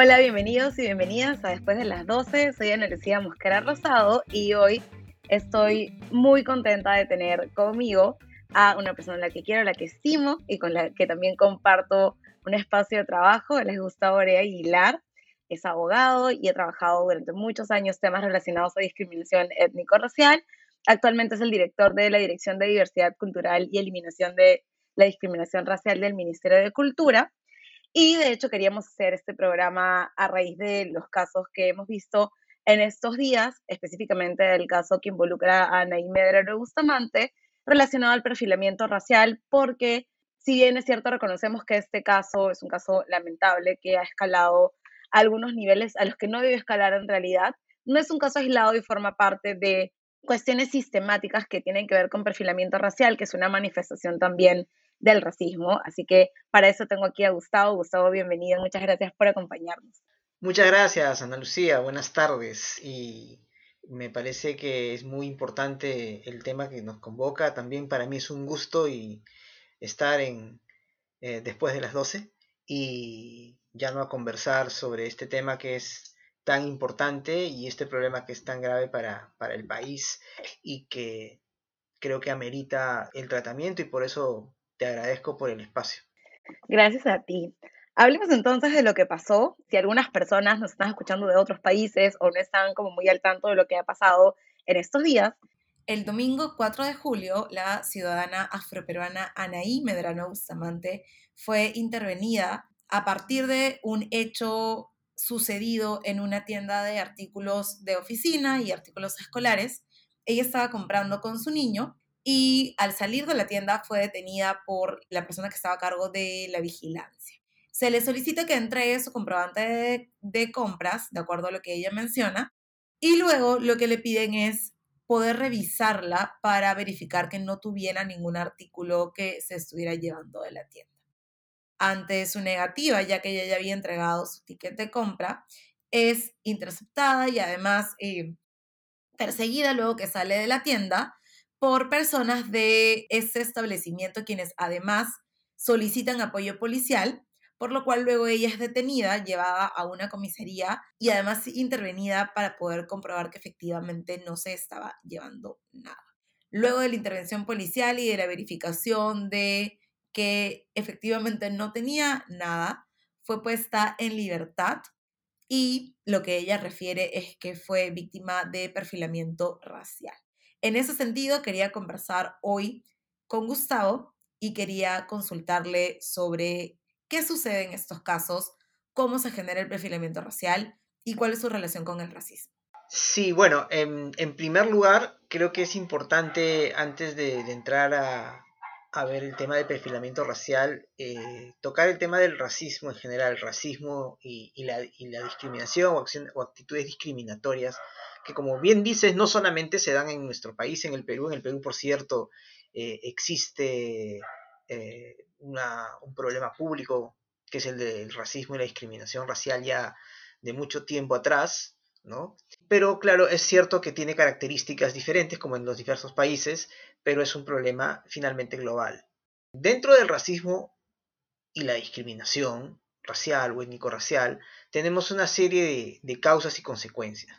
Hola, bienvenidos y bienvenidas a Después de las 12. Soy Ana Lucía Mosquera Rosado y hoy estoy muy contenta de tener conmigo a una persona a la que quiero, a la que estimo y con la que también comparto un espacio de trabajo. Él es Gustavo Orea Aguilar, es abogado y ha trabajado durante muchos años temas relacionados a discriminación étnico-racial. Actualmente es el director de la Dirección de Diversidad Cultural y Eliminación de la Discriminación Racial del Ministerio de Cultura. Y de hecho queríamos hacer este programa a raíz de los casos que hemos visto en estos días, específicamente el caso que involucra a Anaí Medrano Bustamante, relacionado al perfilamiento racial, porque si bien es cierto, reconocemos que este caso es un caso lamentable que ha escalado a algunos niveles a los que no debe escalar en realidad, no es un caso aislado y forma parte de cuestiones sistemáticas que tienen que ver con perfilamiento racial, que es una manifestación también del racismo. Así que para eso tengo aquí a Gustavo. Gustavo, bienvenido. Muchas gracias por acompañarnos. Muchas gracias, Ana Lucía. Buenas tardes. Y me parece que es muy importante el tema que nos convoca. También para mí es un gusto y estar en eh, después de las 12 y ya no a conversar sobre este tema que es tan importante y este problema que es tan grave para, para el país y que creo que amerita el tratamiento y por eso te agradezco por el espacio. Gracias a ti. Hablemos entonces de lo que pasó. Si algunas personas nos están escuchando de otros países o no están como muy al tanto de lo que ha pasado en estos días. El domingo 4 de julio, la ciudadana afroperuana Anaí Medrano Bustamante fue intervenida a partir de un hecho sucedido en una tienda de artículos de oficina y artículos escolares. Ella estaba comprando con su niño y al salir de la tienda fue detenida por la persona que estaba a cargo de la vigilancia. Se le solicita que entregue su comprobante de, compras, de acuerdo a lo que ella menciona, y luego lo que le piden es poder revisarla para verificar que no tuviera ningún artículo que se estuviera llevando de la tienda. Ante su negativa, ya que ella ya había entregado su ticket de compra, es interceptada y además eh, perseguida luego que sale de la tienda por personas de ese establecimiento, quienes además solicitan apoyo policial, por lo cual luego ella es detenida, llevada a una comisaría y además intervenida para poder comprobar que efectivamente no se estaba llevando nada. Luego de la intervención policial y de la verificación de que efectivamente no tenía nada, fue puesta en libertad y lo que ella refiere es que fue víctima de perfilamiento racial. En ese sentido, quería conversar hoy con Gustavo y quería consultarle sobre qué sucede en estos casos, cómo se genera el perfilamiento racial y cuál es su relación con el racismo. Sí, bueno, en, primer lugar, creo que es importante, antes de, entrar a, ver el tema del perfilamiento racial, eh, tocar el tema del racismo en general, racismo y, la, discriminación o, actitudes discriminatorias que como bien dices, no solamente se dan en nuestro país, en el Perú, en el Perú, por cierto, eh, existe eh, un problema público que es el del racismo y la discriminación racial ya de mucho tiempo atrás, ¿no? Pero claro, es cierto que tiene características diferentes como en los diversos países, pero es un problema finalmente global. Dentro del racismo y la discriminación racial o étnico-racial, tenemos una serie de, causas y consecuencias.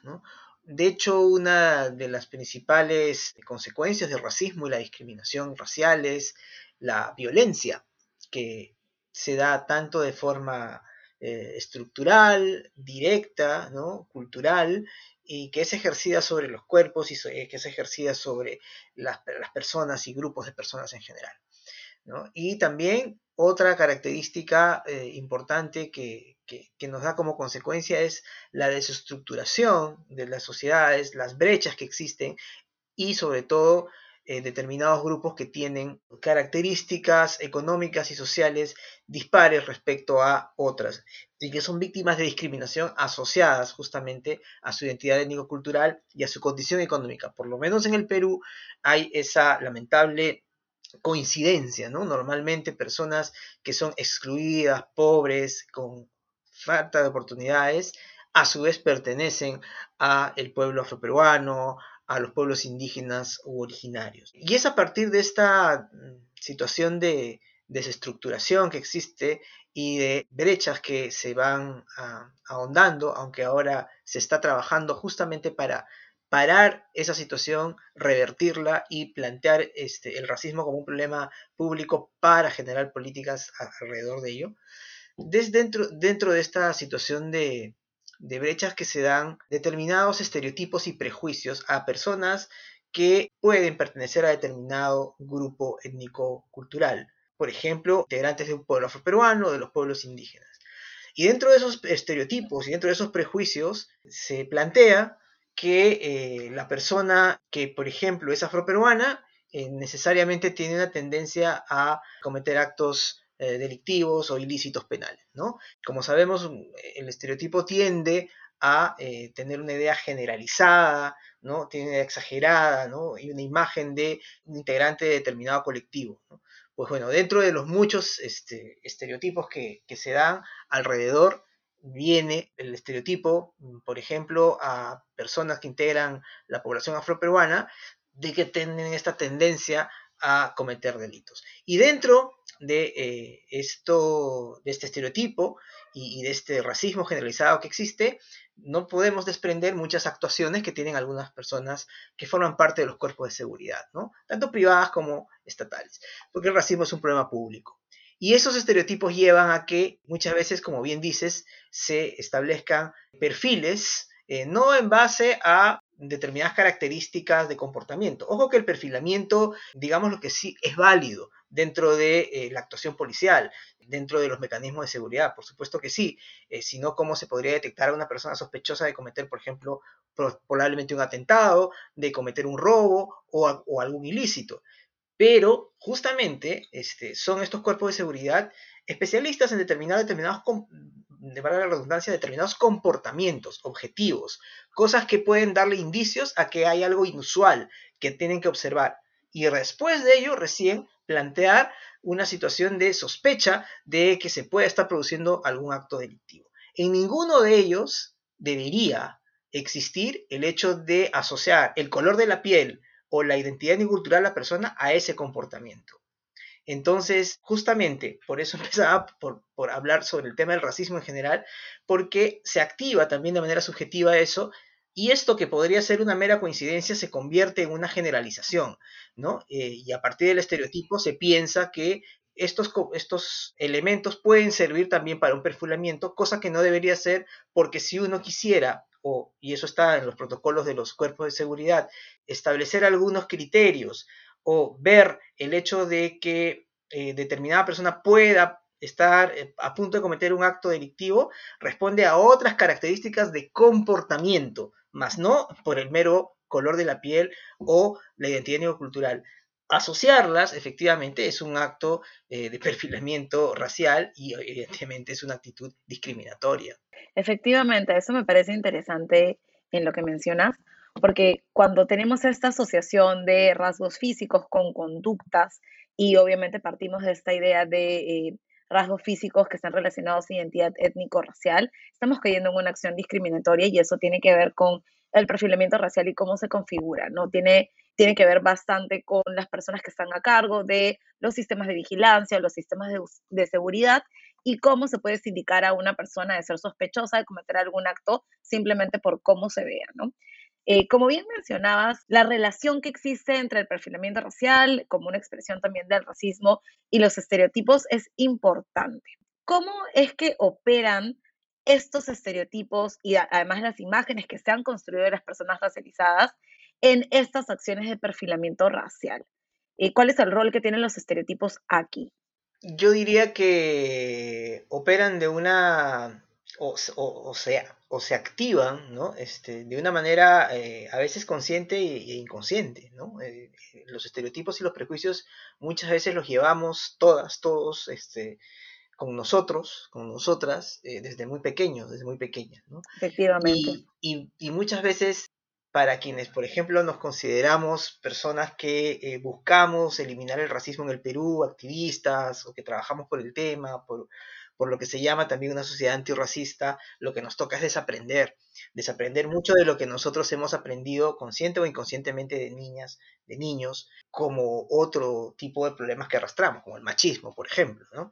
De hecho, una de las principales consecuencias del racismo y la discriminación racial es la violencia, que se da tanto de forma eh, estructural, directa, ¿no? cultural, y que es ejercida sobre los cuerpos y eh, que es ejercida sobre las, personas y grupos de personas en general. Y también otra característica eh, importante que, que, nos da como consecuencia es la desestructuración de las sociedades, las brechas que existen y sobre todo determinados grupos que tienen características económicas y sociales dispares respecto a otras y que son víctimas de discriminación asociadas justamente a su identidad étnico-cultural y a su condición económica. Por lo menos en el Perú hay esa lamentable coincidencia, ¿no? Normalmente personas que son excluidas, pobres, con falta de oportunidades, a su vez pertenecen a el pueblo afroperuano, a los pueblos indígenas u originarios. Y es a partir de esta mm, situación de, desestructuración que existe y de brechas que se van ah, ahondando, aunque ahora se está trabajando justamente para parar esa situación, revertirla y plantear este, el racismo como un problema público para generar políticas alrededor de ello. Desde dentro, dentro de esta situación de, de brechas que se dan determinados estereotipos y prejuicios a personas que pueden pertenecer a determinado grupo étnico-cultural. Por ejemplo, integrantes de un pueblo afroperuano o de los pueblos indígenas. Y dentro de esos estereotipos y dentro de esos prejuicios se plantea que eh, la persona que, por ejemplo, es afroperuana, eh, necesariamente tiene una tendencia a cometer actos eh, delictivos o ilícitos penales, ¿no? Como sabemos, el estereotipo tiende a tener una idea generalizada, ¿no? Tiene una idea exagerada, ¿no? Y una imagen de un integrante de determinado colectivo, Pues bueno, dentro de los muchos este, estereotipos que, que se dan alrededor viene el estereotipo, mm, por ejemplo, a personas que integran la población afroperuana, de que tienen esta tendencia a cometer delitos. Y dentro de eh, esto, de este estereotipo y, de este racismo generalizado que existe, no podemos desprender muchas actuaciones que tienen algunas personas que forman parte de los cuerpos de seguridad, ¿no? tanto privadas como estatales, porque el racismo es un problema público. Y esos estereotipos llevan a que muchas veces, como bien dices, se establezcan perfiles, eh, no en base a determinadas características de comportamiento. Ojo que el perfilamiento, digamos lo que sí, es válido dentro de eh, la actuación policial, dentro de los mecanismos de seguridad, por supuesto que sí, eh, si no, ¿cómo se podría detectar a una persona sospechosa de cometer, por ejemplo, probablemente un atentado, de cometer un robo o algún ilícito? Pero justamente este, son estos cuerpos de seguridad especialistas en determinados, determinados de la redundancia, determinados comportamientos, objetivos, cosas que pueden darle indicios a que hay algo inusual que tienen que observar. Y después de ello, recién plantear una situación de sospecha de que se puede estar produciendo algún acto delictivo. En ninguno de ellos debería existir el hecho de asociar el color de la piel o la identidad cultural de la persona a ese comportamiento. Entonces, justamente por eso empezaba por, hablar sobre el tema del racismo en general, porque se activa también de manera subjetiva eso, y esto que podría ser una mera coincidencia se convierte en una generalización, ¿no? Eh, y a partir del estereotipo se piensa que estos, estos elementos pueden servir también para un perfilamiento, cosa que no debería ser, porque si uno quisiera o, y eso está en los protocolos de los cuerpos de seguridad, establecer algunos criterios o ver el hecho de que eh, determinada persona pueda estar eh, a punto de cometer un acto delictivo, responde a otras características de comportamiento, más no por el mero color de la piel o la identidad neocultural asociarlas efectivamente es un acto eh, de perfilamiento racial y evidentemente es una actitud discriminatoria. Efectivamente, eso me parece interesante en lo que mencionas, porque cuando tenemos esta asociación de rasgos físicos con conductas y obviamente partimos de esta idea de eh, rasgos físicos que están relacionados a identidad étnico-racial, estamos cayendo en una acción discriminatoria y eso tiene que ver con el perfilamiento racial y cómo se configura, ¿no? Tiene tiene que ver bastante con las personas que están a cargo de los sistemas de vigilancia, los sistemas de, seguridad y cómo se puede sindicar a una persona de ser sospechosa de cometer algún acto simplemente por cómo se vea, ¿no? Eh, como bien mencionabas, la relación que existe entre el perfilamiento racial como una expresión también del racismo y los estereotipos es importante. ¿Cómo es que operan estos estereotipos y además las imágenes que se han construido de las personas racializadas en estas acciones de perfilamiento racial? ¿Y ¿Cuál es el rol que tienen los estereotipos aquí? Yo diría que operan de una, o, o, sea, o se activan, ¿no? Este, de una manera eh, a veces consciente e, inconsciente, ¿no? Eh, los estereotipos y los prejuicios muchas veces los llevamos todas, todos, este, con nosotros, con nosotras, eh, desde muy pequeños, desde muy pequeñas, ¿no? Efectivamente. y, y muchas veces para quienes, por ejemplo, nos consideramos personas que buscamos eliminar el racismo en el Perú, activistas o que trabajamos por el tema, por, por lo que se llama también una sociedad antirracista, lo que nos toca es desaprender, desaprender mucho de lo que nosotros hemos aprendido consciente o inconscientemente de niñas, de niños, como otro tipo de problemas que arrastramos, como el machismo, por ejemplo. ¿no?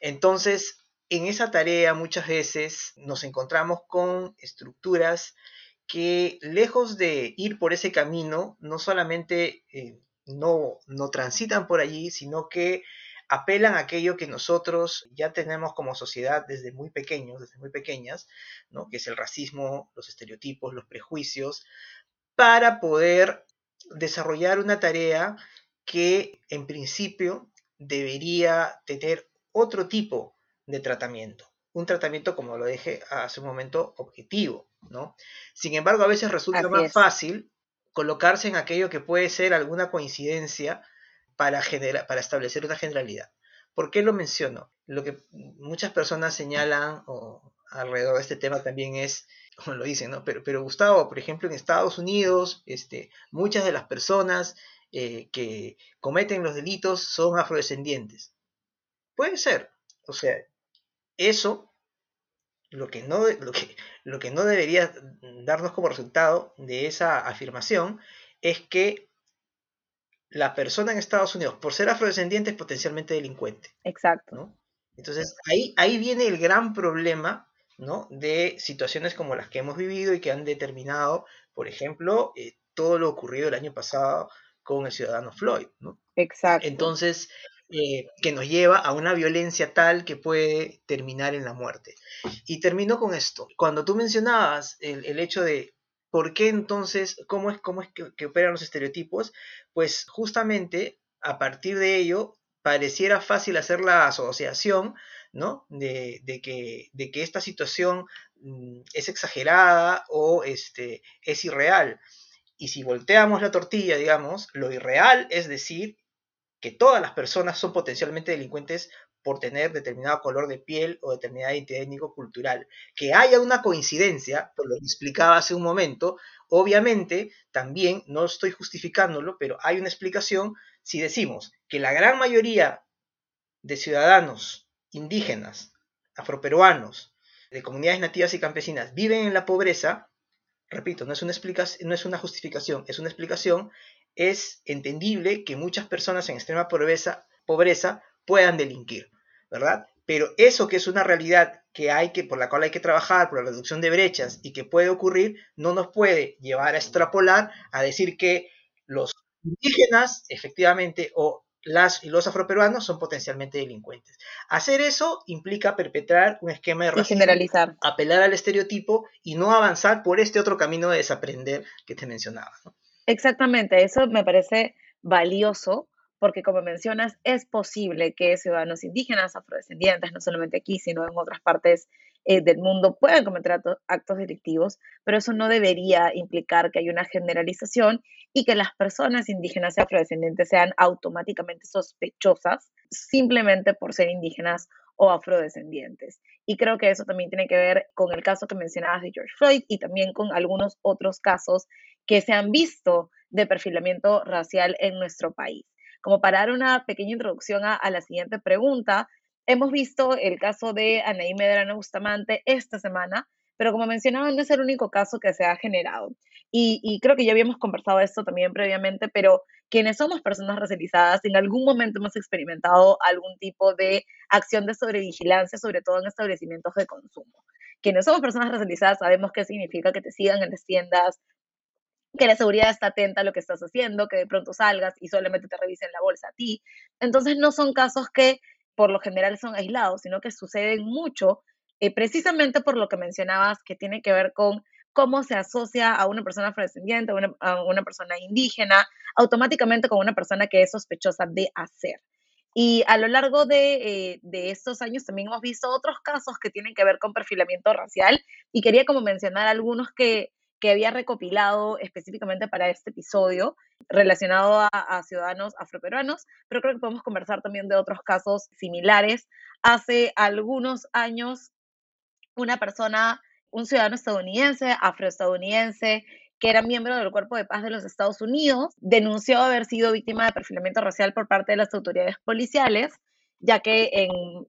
Entonces, en esa tarea muchas veces nos encontramos con estructuras que lejos de ir por ese camino, no solamente eh, no, no transitan por allí, sino que apelan a aquello que nosotros ya tenemos como sociedad desde muy pequeños, desde muy pequeñas, ¿no? que es el racismo, los estereotipos, los prejuicios, para poder desarrollar una tarea que en principio debería tener otro tipo de tratamiento un tratamiento, como lo dije hace un momento, objetivo, ¿no? Sin embargo, a veces resulta más fácil colocarse en aquello que puede ser alguna coincidencia para, para establecer una generalidad. ¿Por qué lo menciono? Lo que muchas personas señalan alrededor de este tema también es, como lo dicen, ¿no? Pero, pero Gustavo, por ejemplo, en Estados Unidos, este, muchas de las personas eh, que cometen los delitos son afrodescendientes. Puede ser, o sea, eso, lo que, no, lo, que, lo que no debería darnos como resultado de esa afirmación es que la persona en Estados Unidos, por ser afrodescendiente, es potencialmente delincuente. Exacto. Entonces, ahí, ahí viene el gran problema ¿no? de situaciones como las que hemos vivido y que han determinado, por ejemplo, eh, todo lo ocurrido el año pasado con el ciudadano Floyd. ¿no? Exacto. Entonces, eh, que nos lleva a una violencia tal que puede terminar en la muerte. Y termino con esto. Cuando tú mencionabas el, hecho de por qué entonces, cómo es, cómo es que, operan los estereotipos, pues justamente a partir de ello pareciera fácil hacer la asociación ¿no? De, que, de, que, esta situación mm, es exagerada o este, es irreal. Y si volteamos la tortilla, digamos, lo irreal es decir que todas las personas son potencialmente delincuentes por tener determinado color de piel o determinada identidad étnico-cultural. Que haya una coincidencia, por lo que explicaba hace un momento, obviamente también, no estoy justificándolo, pero hay una explicación si decimos que la gran mayoría de ciudadanos indígenas, afroperuanos, de comunidades nativas y campesinas viven en la pobreza, repito, no es una, explicación, no es una justificación, es una explicación, es entendible que muchas personas en extrema pobreza, pobreza puedan delinquir, ¿verdad? Pero eso que es una realidad que hay que, por la cual hay que trabajar, por la reducción de brechas y que puede ocurrir, no nos puede llevar a extrapolar a decir que los indígenas, efectivamente, o las y los afroperuanos son potencialmente delincuentes. Hacer eso implica perpetrar un esquema de racismo, generalizar. apelar al estereotipo y no avanzar por este otro camino de desaprender que te mencionaba. ¿no? Exactamente, eso me parece valioso porque como mencionas, es posible que ciudadanos indígenas, afrodescendientes, no solamente aquí, sino en otras partes eh, del mundo, puedan cometer actos, delictivos, pero eso no debería implicar que haya una generalización y que las personas indígenas y afrodescendientes sean automáticamente sospechosas simplemente por ser indígenas o afrodescendientes. Y creo que eso también tiene que ver con el caso que mencionabas de George Floyd y también con algunos otros casos que se han visto de perfilamiento racial en nuestro país. Como para dar una pequeña introducción a, la siguiente pregunta, hemos visto el caso de Anaí Medrano Bustamante esta semana, pero como mencionaba, no es el único caso que se ha generado. Y, creo que ya habíamos conversado esto también previamente, pero quienes somos personas racializadas, en algún momento hemos experimentado algún tipo de acción de sobrevigilancia, sobre todo en establecimientos de consumo. Quienes somos personas racializadas sabemos qué significa que te sigan en las tiendas, que la seguridad está atenta a lo que estás haciendo, que de pronto salgas y solamente te revisen la bolsa a ti. Entonces no son casos que por lo general son aislados, sino que suceden mucho eh, precisamente por lo que mencionabas, que tiene que ver con cómo se asocia a una persona afrodescendiente, a una, persona indígena, automáticamente con una persona que es sospechosa de hacer. Y a lo largo de, eh, de, estos años también hemos visto otros casos que tienen que ver con perfilamiento racial y quería como mencionar algunos que, que había recopilado específicamente para este episodio relacionado a, ciudadanos afroperuanos, pero creo que podemos conversar también de otros casos similares. Hace algunos años, una persona, un ciudadano estadounidense, afroestadounidense, que era miembro del Cuerpo de Paz de los Estados Unidos, denunció haber sido víctima de perfilamiento racial por parte de las autoridades policiales, ya que en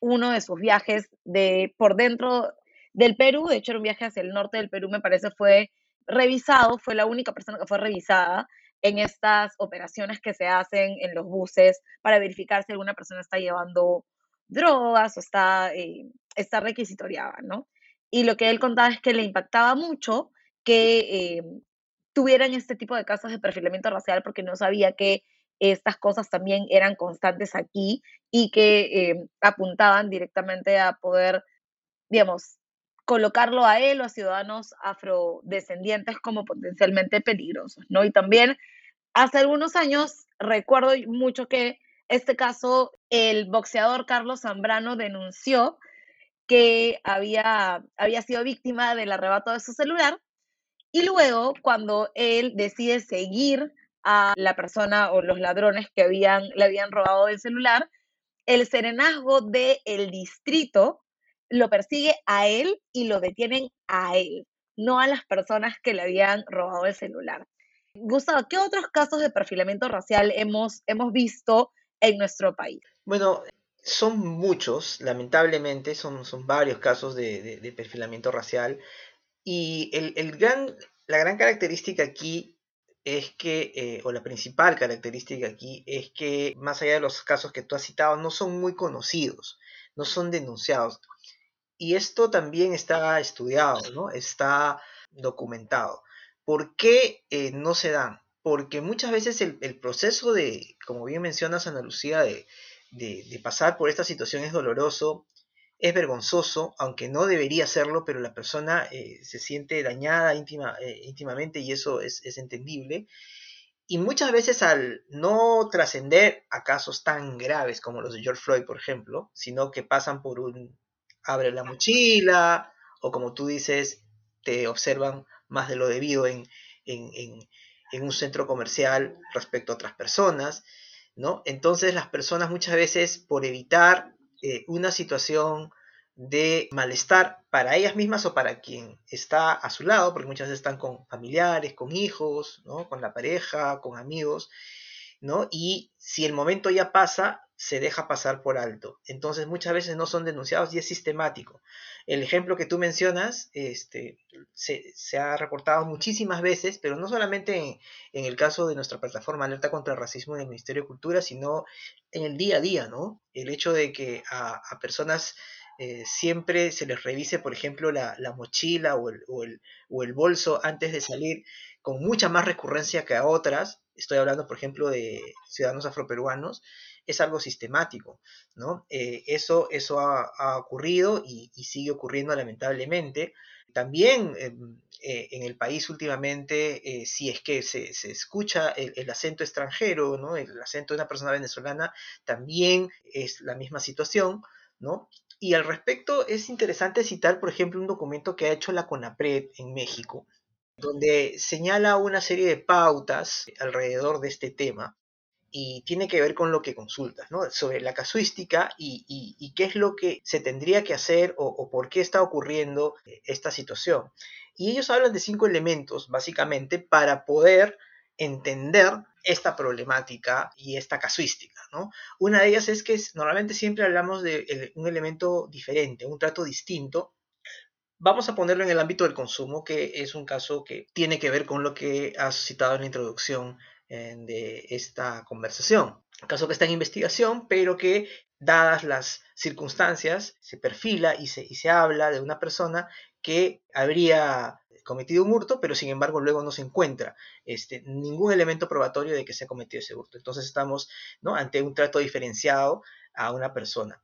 uno de sus viajes de por dentro del Perú, de hecho era un viaje hacia el norte del Perú, me parece fue revisado, fue la única persona que fue revisada en estas operaciones que se hacen en los buses para verificar si alguna persona está llevando drogas o está, eh, está requisitoriada, ¿no? Y lo que él contaba es que le impactaba mucho que eh, tuvieran este tipo de casos de perfilamiento racial porque no sabía que estas cosas también eran constantes aquí y que eh, apuntaban directamente a poder, digamos, colocarlo a él o a ciudadanos afrodescendientes como potencialmente peligrosos, ¿no? Y también hace algunos años recuerdo mucho que este caso el boxeador Carlos Zambrano denunció que había, había sido víctima del arrebato de su celular y luego cuando él decide seguir a la persona o los ladrones que habían, le habían robado el celular, el serenazgo del el distrito lo persigue a él y lo detienen a él, no a las personas que le habían robado el celular. Gustavo, ¿qué otros casos de perfilamiento racial hemos, hemos visto en nuestro país? Bueno, son muchos, lamentablemente, son, son varios casos de, perfilamiento racial. Y el, gran, la gran característica aquí es que, eh, o la principal característica aquí, es que más allá de los casos que tú has citado, no son muy conocidos, no son denunciados. Y esto también está estudiado, ¿no? Está documentado. ¿Por qué eh, no se dan? Porque muchas veces el, proceso de, como bien mencionas, Ana Lucía, de, pasar por esta situación es doloroso, es vergonzoso, aunque no debería serlo, pero la persona eh, se siente dañada íntima, eh, íntimamente y eso es, es, entendible. Y muchas veces al no trascender a casos tan graves como los de George Floyd, por ejemplo, sino que pasan por un abre la mochila o como tú dices, te observan más de lo debido en, un centro comercial respecto a otras personas, ¿no? Entonces las personas muchas veces por evitar eh, una situación de malestar para ellas mismas o para quien está a su lado, porque muchas veces están con familiares, con hijos, ¿no? con la pareja, con amigos, ¿no? Y si el momento ya pasa, se deja pasar por alto. Entonces muchas veces no son denunciados y es sistemático. El ejemplo que tú mencionas este, se, ha reportado muchísimas veces, pero no solamente en, el caso de nuestra plataforma Alerta contra el Racismo del Ministerio de Cultura, sino en el día a día, ¿no? El hecho de que a, personas eh, siempre se les revise, por ejemplo, la, mochila o el, o, el, o el bolso antes de salir con mucha más recurrencia que a otras. Estoy hablando, por ejemplo, de ciudadanos afroperuanos es algo sistemático, ¿no? Eh, eso, eso ha, ocurrido y, sigue ocurriendo lamentablemente. También em, eh, en el país últimamente, eh, si es que se, escucha el, acento extranjero, ¿no? El acento de una persona venezolana, también es la misma situación, ¿no? Y al respecto es interesante citar, por ejemplo, un documento que ha hecho la CONAPRED en México, donde señala una serie de pautas alrededor de este tema y tiene que ver con lo que consultas. Sobre la casuística y, qué es lo que se tendría que hacer o, por qué está ocurriendo eh, esta situación. Y ellos hablan de cinco elementos, básicamente, para poder entender esta problemática y esta casuística. Una de ellas es que normalmente siempre hablamos de un elemento diferente, un trato distinto. Vamos a ponerlo en el ámbito del consumo, que es un caso que tiene que ver con lo que has citado en la introducción de esta conversación. Caso que está en investigación, pero que, dadas las circunstancias, se perfila y se, y se habla de una persona que habría cometido un hurto, pero sin embargo luego no se encuentra este, ningún elemento probatorio de que se ha cometido ese hurto. Entonces estamos ¿no? ante un trato diferenciado a una persona.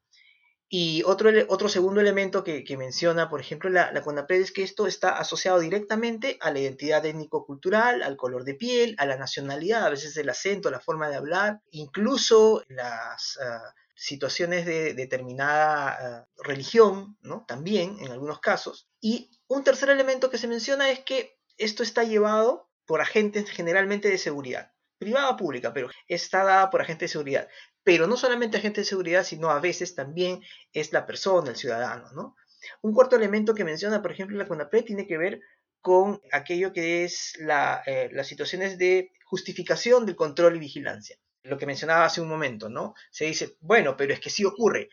Y otro, otro segundo elemento que, menciona, por ejemplo, la, la es que esto está asociado directamente a la identidad étnico-cultural, al color de piel, a la nacionalidad, a veces el acento, la forma de hablar, incluso las ah, situaciones de determinada ah, religión, también en algunos casos. Y un tercer elemento que se menciona es que esto está llevado por agentes generalmente de seguridad privada o pública, pero está dada por agentes de seguridad pero no solamente agente de seguridad, sino a veces también es la persona, el ciudadano, ¿no? Un cuarto elemento que menciona, por ejemplo, la CONAPRED tiene que ver con aquello que es la, eh, las situaciones de justificación del control y vigilancia. Lo que mencionaba hace un momento, ¿no? Se dice, bueno, pero es que sí ocurre.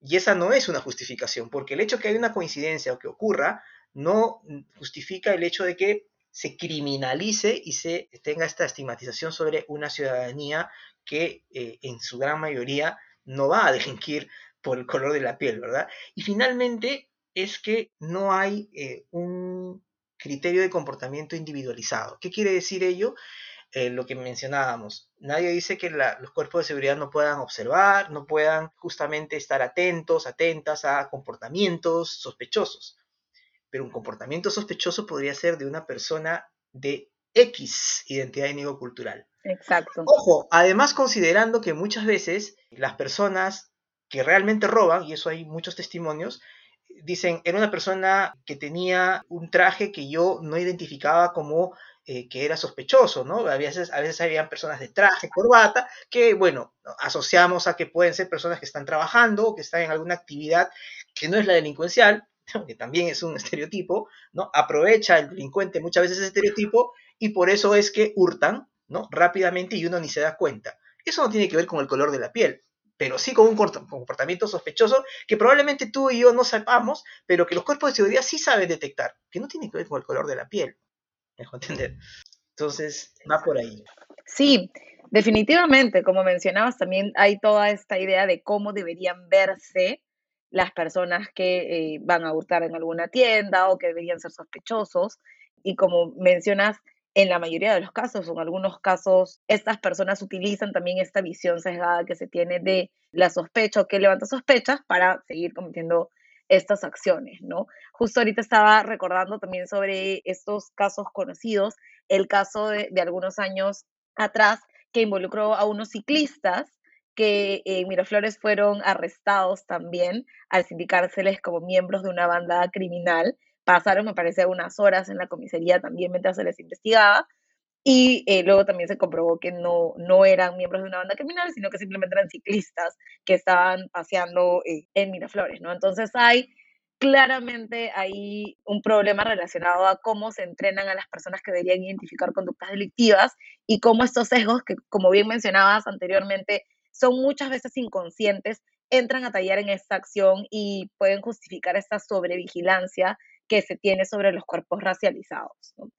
Y esa no es una justificación, porque el hecho que hay una coincidencia o que ocurra no justifica el hecho de que se criminalice y se tenga esta estigmatización sobre una ciudadanía que eh, en su gran mayoría no va a delinquir por el color de la piel, ¿verdad? Y finalmente es que no hay eh, un criterio de comportamiento individualizado. ¿Qué quiere decir ello? Eh, lo que mencionábamos. Nadie dice que los cuerpos de seguridad no puedan observar, no puedan justamente estar atentos, atentas a comportamientos sospechosos. Pero un comportamiento sospechoso podría ser de una persona de X identidad étnico-cultural. Exacto. Ojo, además considerando que muchas veces las personas que realmente roban, y eso hay muchos testimonios, dicen, era una persona que tenía un traje que yo no identificaba como eh, que era sospechoso, ¿no? A veces, a veces habían personas de traje, corbata, que, bueno, asociamos a que pueden ser personas que están trabajando o que están en alguna actividad que no es la delincuencial, que también es un estereotipo, ¿no? Aprovecha el delincuente muchas veces ese estereotipo y por eso es que hurtan, ¿no? Rápidamente y uno ni se da cuenta. Eso no tiene que ver con el color de la piel, pero sí con un comportamiento sospechoso que probablemente tú y yo no sepamos, pero que los cuerpos de seguridad sí saben detectar, que no tiene que ver con el color de la piel entender? Entonces, va por ahí. Sí, definitivamente, como mencionabas, también hay toda esta idea de cómo deberían verse las personas que eh, van a hurtar en alguna tienda o que deberían ser sospechosos. Y como mencionas, en la mayoría de los casos, o en algunos casos, estas personas utilizan también esta visión sesgada que se tiene de la sospecha o que levanta sospechas para seguir cometiendo estas acciones, ¿no? Justo ahorita estaba recordando también sobre estos casos conocidos, el caso de, algunos años atrás que involucró a unos ciclistas que en Miraflores fueron arrestados también al sindicárseles como miembros de una banda criminal. Pasaron, me parece, unas horas en la comisaría también mientras se les investigaba. Y eh, luego también se comprobó que no, no eran miembros de una banda criminal, sino que simplemente eran ciclistas que estaban paseando eh, en Miraflores, ¿no? Entonces hay claramente hay un problema relacionado a cómo se entrenan a las personas que deberían identificar conductas delictivas y cómo estos sesgos, que como bien mencionabas anteriormente, son muchas veces inconscientes, entran a tallar en esta acción y pueden justificar esta sobrevigilancia que se tiene sobre los cuerpos racializados. ¿no?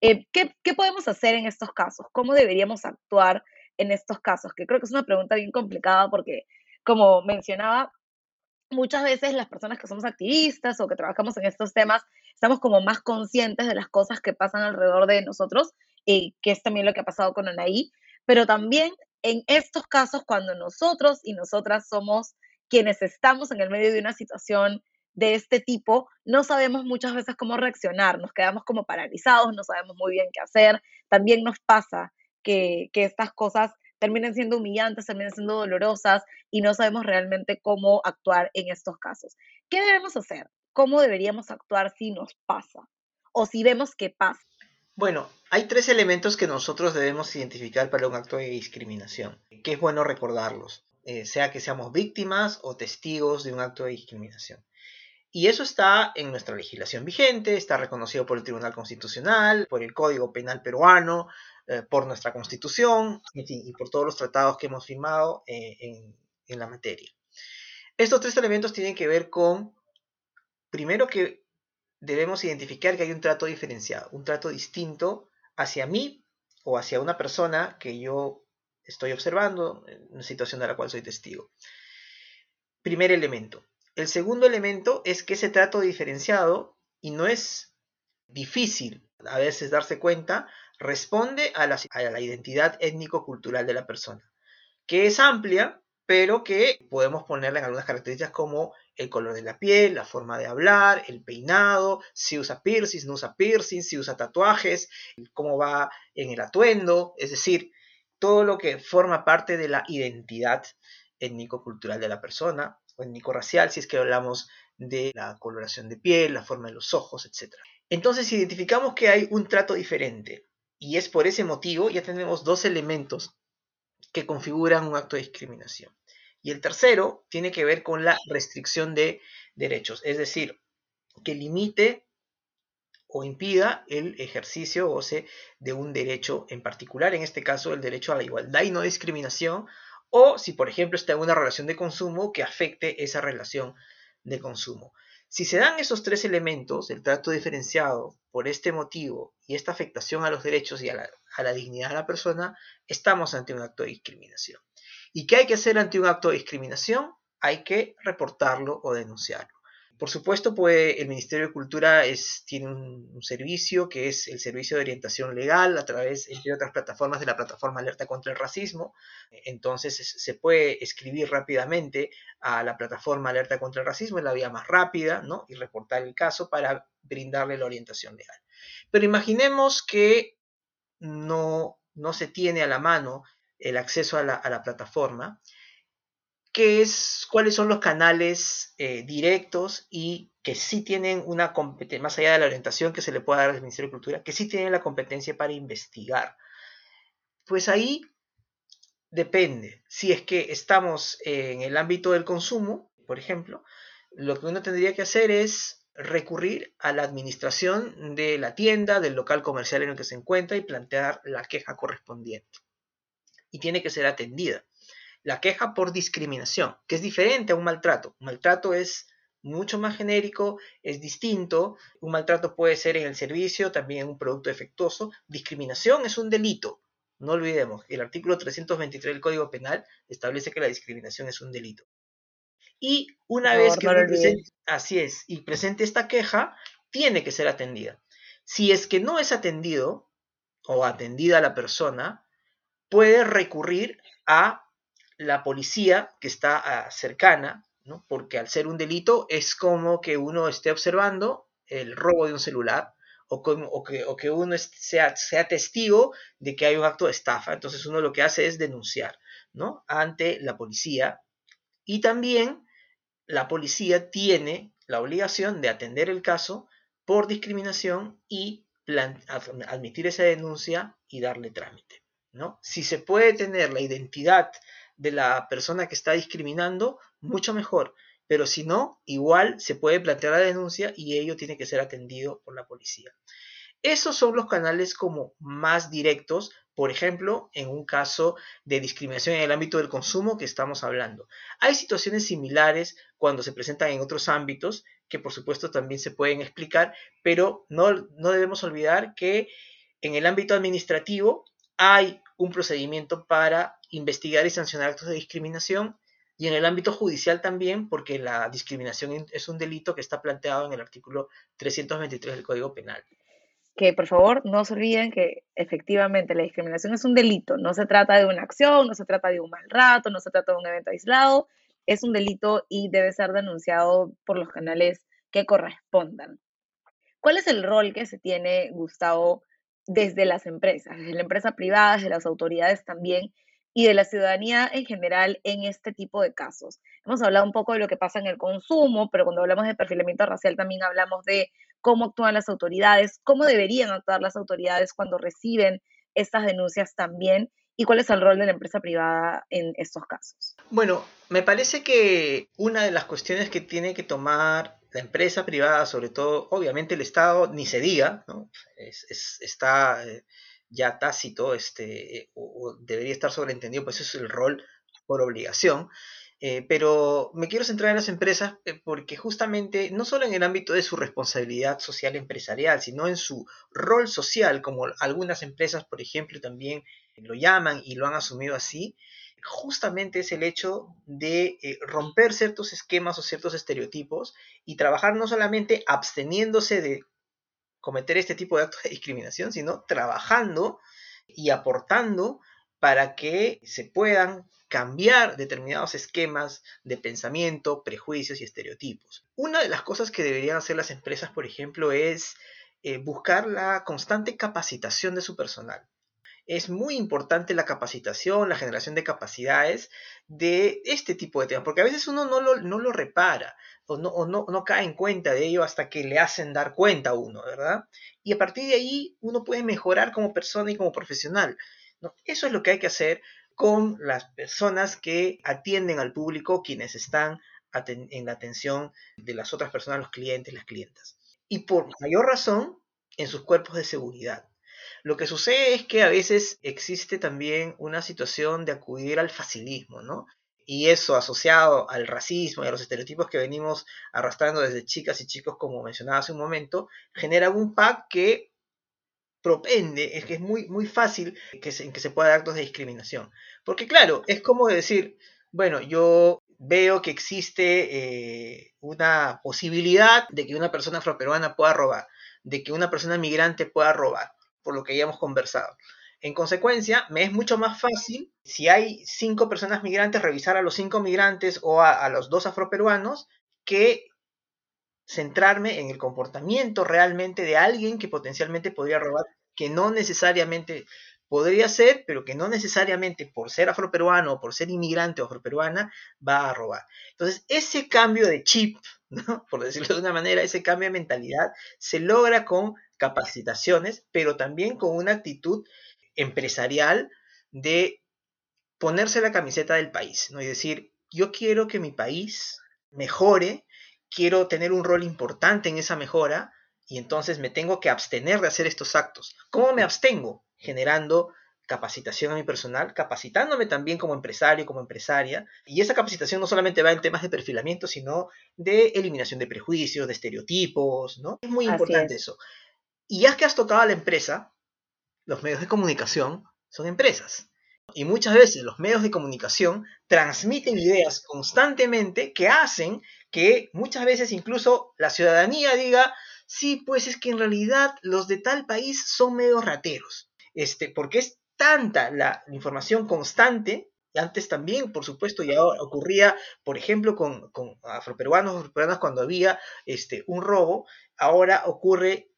Eh, ¿qué, podemos hacer en estos casos? ¿Cómo deberíamos actuar en estos casos? Que creo que es una pregunta bien complicada porque, como mencionaba, muchas veces las personas que somos activistas o que trabajamos en estos temas estamos como más conscientes de las cosas que pasan alrededor de nosotros, y que es también lo que ha pasado con Anaí, pero también en estos casos cuando nosotros y nosotras somos quienes estamos en el medio de una situación de este tipo, no sabemos muchas veces cómo reaccionar, nos quedamos como paralizados, no sabemos muy bien qué hacer. También nos pasa que, estas cosas terminan siendo humillantes, terminan siendo dolorosas y no sabemos realmente cómo actuar en estos casos. ¿Qué debemos hacer? ¿Cómo deberíamos actuar si nos pasa o si vemos que pasa? Bueno, hay tres elementos que nosotros debemos identificar para un acto de discriminación, que es bueno recordarlos, eh, sea que seamos víctimas o testigos de un acto de discriminación. Y eso está en nuestra legislación vigente, está reconocido por el Tribunal Constitucional, por el Código Penal peruano, eh, por nuestra Constitución, y por todos los tratados que hemos firmado eh, en, en la materia. Estos tres elementos tienen que ver con, primero que debemos identificar que hay un trato diferenciado, un trato distinto hacia mí o hacia una persona que yo estoy observando en una situación de la cual soy testigo. Primer elemento, el segundo elemento es que ese trato diferenciado, y no es difícil a veces darse cuenta, responde a la, identidad étnico-cultural de la persona, que es amplia, pero que podemos ponerla en algunas características como el color de la piel, la forma de hablar, el peinado, si usa piercings, no usa piercings, si usa tatuajes, cómo va en el atuendo, es decir, todo lo que forma parte de la identidad étnico-cultural de la persona, étnico-racial, si es que hablamos de la coloración de piel, la forma de los ojos, etc. Entonces, identificamos que hay un trato diferente, y es por ese motivo, ya tenemos dos elementos que configuran un acto de discriminación. Y el tercero tiene que ver con la restricción de derechos, es decir, que limite o impida el ejercicio o goce de un derecho en particular, en este caso el derecho a la igualdad y no discriminación, o si por ejemplo está en una relación de consumo que afecte esa relación de consumo. Si se dan esos tres elementos, el trato diferenciado por este motivo y esta afectación a los derechos y a la, dignidad de la persona, estamos ante un acto de discriminación. ¿Y qué hay que hacer ante un acto de discriminación? Hay que reportarlo o denunciarlo. Por supuesto, pues, el Ministerio de Cultura tiene un, servicio que es el Servicio de Orientación Legal a través, entre otras plataformas, de la plataforma Alerta contra el Racismo. Entonces, se puede escribir rápidamente a la plataforma Alerta contra el Racismo, es la vía más rápida. Y reportar el caso para brindarle la orientación legal. Pero imaginemos que no, se tiene a la mano el acceso a la plataforma qué es, cuáles son los canales eh, directos y que sí tienen una competencia, más allá de la orientación que se le pueda dar al Ministerio de Cultura, que sí tienen la competencia para investigar. Pues ahí depende. Si es que estamos en el ámbito del consumo, por ejemplo, lo que uno tendría que hacer es recurrir a la administración de la tienda, del local comercial en el que se encuentra y plantear la queja correspondiente. Y tiene que ser atendida la queja por discriminación, que es diferente a un maltrato. Un maltrato es mucho más genérico, es distinto. Un maltrato puede ser en el servicio, también en un producto defectuoso. Discriminación es un delito. No olvidemos, el artículo 323 del Código Penal establece que la discriminación es un delito. Y una vez que presente, así es, y presente esta queja, tiene que ser atendida. Si es que no es atendido o atendida la persona, puede recurrir a la policía que está ah, cercana, ¿no? porque al ser un delito es como que uno esté observando el robo de un celular o, que, uno sea, sea, testigo de que hay un acto de estafa. Entonces uno lo que hace es denunciar ¿no? ante la policía y también la policía tiene la obligación de atender el caso por discriminación y admitir esa denuncia y darle trámite. ¿no? Si se puede tener la identidad de la persona que está discriminando, mucho mejor. Pero si no, igual se puede plantear la denuncia y ello tiene que ser atendido por la policía. Esos son los canales como más directos, por ejemplo, en un caso de discriminación en el ámbito del consumo que estamos hablando. Hay situaciones similares cuando se presentan en otros ámbitos que por supuesto también se pueden explicar, pero no, no debemos olvidar que en el ámbito administrativo hay un procedimiento para investigar y sancionar actos de discriminación y en el ámbito judicial también, porque la discriminación es un delito que está planteado en el artículo 323 del Código Penal. Que por favor no se olviden que efectivamente la discriminación es un delito, no se trata de una acción, no se trata de un mal rato, no se trata de un evento aislado, es un delito y debe ser denunciado por los canales que correspondan. ¿Cuál es el rol que se tiene, Gustavo, desde las empresas, desde la empresa privada, desde las autoridades también y de la ciudadanía en general en este tipo de casos. Hemos hablado un poco de lo que pasa en el consumo, pero cuando hablamos de perfilamiento racial también hablamos de cómo actúan las autoridades, cómo deberían actuar las autoridades cuando reciben estas denuncias también y cuál es el rol de la empresa privada en estos casos. Bueno, me parece que una de las cuestiones que tiene que tomar la empresa privada, sobre todo, obviamente el Estado, ni se diga, ¿no? está eh, ya tácito, este, o, debería estar sobreentendido, pues es el rol por obligación. Eh, pero me quiero centrar en las empresas eh, porque justamente no solo en el ámbito de su responsabilidad social empresarial, sino en su rol social, como algunas empresas, por ejemplo, también lo llaman y lo han asumido así, justamente es el hecho de eh, romper ciertos esquemas o ciertos estereotipos y trabajar no solamente absteniéndose de cometer este tipo de actos de discriminación, sino trabajando y aportando para que se puedan cambiar determinados esquemas de pensamiento, prejuicios y estereotipos. Una de las cosas que deberían hacer las empresas, por ejemplo, es eh, buscar la constante capacitación de su personal es muy importante la capacitación, la generación de capacidades de este tipo de temas, porque a veces uno no lo, no lo repara o, no, no, cae en cuenta de ello hasta que le hacen dar cuenta a uno, ¿verdad? Y a partir de ahí uno puede mejorar como persona y como profesional. ¿no? Eso es lo que hay que hacer con las personas que atienden al público, quienes están en la atención de las otras personas, los clientes, las clientas. Y por mayor razón, en sus cuerpos de seguridad. Lo que sucede es que a veces existe también una situación de acudir al facilismo, ¿no? Y eso asociado al racismo y a los estereotipos que venimos arrastrando desde chicas y chicos, como mencionaba hace un momento, genera un pack que propende, es que es muy, muy fácil que en que se pueda dar actos de discriminación. Porque claro, es como decir, bueno, yo veo que existe eh, una posibilidad de que una persona afroperuana pueda robar, de que una persona migrante pueda robar, por lo que ya hemos conversado. En consecuencia, me es mucho más fácil, si hay cinco personas migrantes, revisar a los cinco migrantes o a, los dos afroperuanos, que centrarme en el comportamiento realmente de alguien que potencialmente podría robar, que no necesariamente podría ser, pero que no necesariamente por ser afroperuano o por ser inmigrante o afroperuana va a robar. Entonces, ese cambio de chip, por decirlo de una manera, ese cambio de mentalidad se logra con capacitaciones, pero también con una actitud empresarial de ponerse la camiseta del país, ¿no? Y decir, yo quiero que mi país mejore, quiero tener un rol importante en esa mejora, y entonces me tengo que abstener de hacer estos actos. ¿Cómo me abstengo? Generando capacitación a mi personal, capacitándome también como empresario, como empresaria. Y esa capacitación no solamente va en temas de perfilamiento, sino de eliminación de prejuicios, de estereotipos, ¿no? Es muy importante eso. Y ya que has tocado a la empresa, los medios de comunicación son empresas. Y muchas veces los medios de comunicación transmiten ideas constantemente que hacen que muchas veces incluso la ciudadanía diga, sí, pues es que en realidad los de tal país son medio rateros. Este, porque es tanta la información constante, y antes también, por supuesto, ya ocurría, por ejemplo, con, con afroperuanos, afroperuanas cuando había este, un robo, ahora ocurre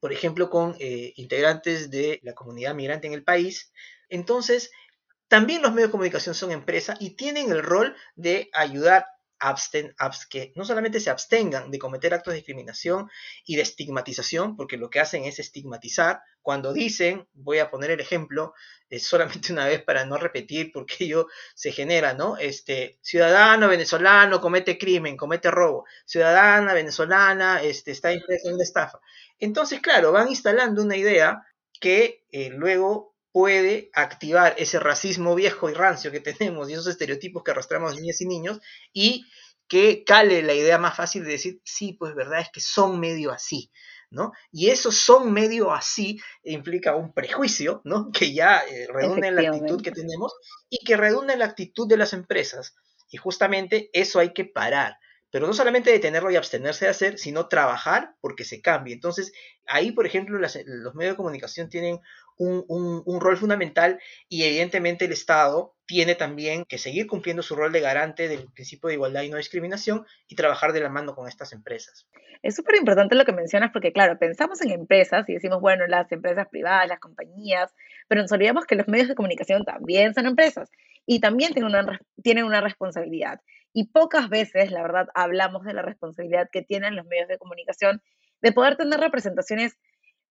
por ejemplo, con eh, integrantes de la comunidad migrante en el país. Entonces, también los medios de comunicación son empresas y tienen el rol de ayudar absten, que no solamente se abstengan de cometer actos de discriminación y de estigmatización, porque lo que hacen es estigmatizar, cuando dicen, voy a poner el ejemplo, es solamente una vez para no repetir, porque ello se genera, ¿no? Este, ciudadano venezolano comete crimen, comete robo, ciudadana venezolana este, está impresa en una estafa. Entonces, claro, van instalando una idea que eh, luego puede activar ese racismo viejo y rancio que tenemos y esos estereotipos que arrastramos niñas y niños y que cale la idea más fácil de decir, sí, pues verdad es que son medio así, ¿no? Y esos son medio así implica un prejuicio, ¿no? Que ya eh, redunda en la actitud que tenemos y que redunda en la actitud de las empresas. Y justamente eso hay que parar pero no solamente detenerlo y abstenerse de hacer, sino trabajar porque se cambie. Entonces, ahí, por ejemplo, los medios de comunicación tienen un, rol fundamental y evidentemente el Estado tiene también que seguir cumpliendo su rol de garante del principio de igualdad y no discriminación y trabajar de la mano con estas empresas. Es súper importante lo que mencionas porque, claro, pensamos en empresas y decimos, bueno, las empresas privadas, las compañías, pero nos olvidamos que los medios de comunicación también son empresas y también tienen una, tienen una responsabilidad. Y pocas veces, la verdad, hablamos de la responsabilidad que tienen los medios de comunicación de poder tener representaciones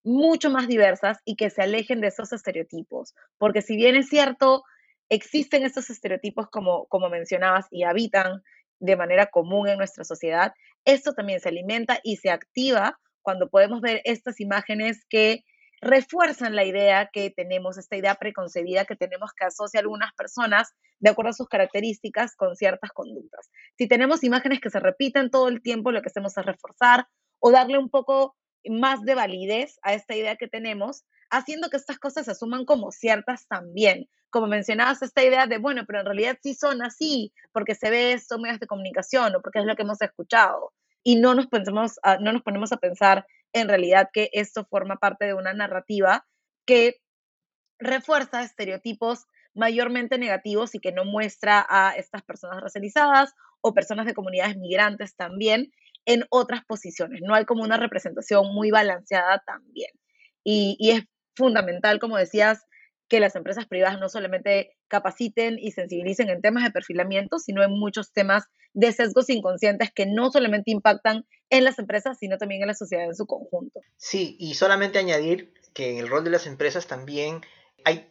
mucho más diversas y que se alejen de esos estereotipos. Porque si bien es cierto, existen estos estereotipos como, como mencionabas y habitan de manera común en nuestra sociedad, esto también se alimenta y se activa cuando podemos ver estas imágenes que refuerzan la idea que tenemos, esta idea preconcebida que tenemos que asocia algunas personas de acuerdo a sus características con ciertas conductas. Si tenemos imágenes que se repiten todo el tiempo, lo que hacemos es reforzar o darle un poco más de validez a esta idea que tenemos, haciendo que estas cosas se asuman como ciertas también. Como mencionabas, esta idea de, bueno, pero en realidad sí son así, porque se ve esto en medios de comunicación o porque es lo que hemos escuchado. Y no nos, pensamos no nos ponemos a pensar en realidad que esto forma parte de una narrativa que refuerza estereotipos mayormente negativos y que no muestra a estas personas racializadas o personas de comunidades migrantes también en otras posiciones. No hay como una representación muy balanceada también. Y es fundamental, como decías, que las empresas privadas no solamente capaciten y sensibilicen en temas de perfilamiento, sino en muchos temas de sesgos inconscientes que no solamente impactan en las empresas, sino también en la sociedad en su conjunto. Sí, y solamente añadir que en el rol de las empresas también hay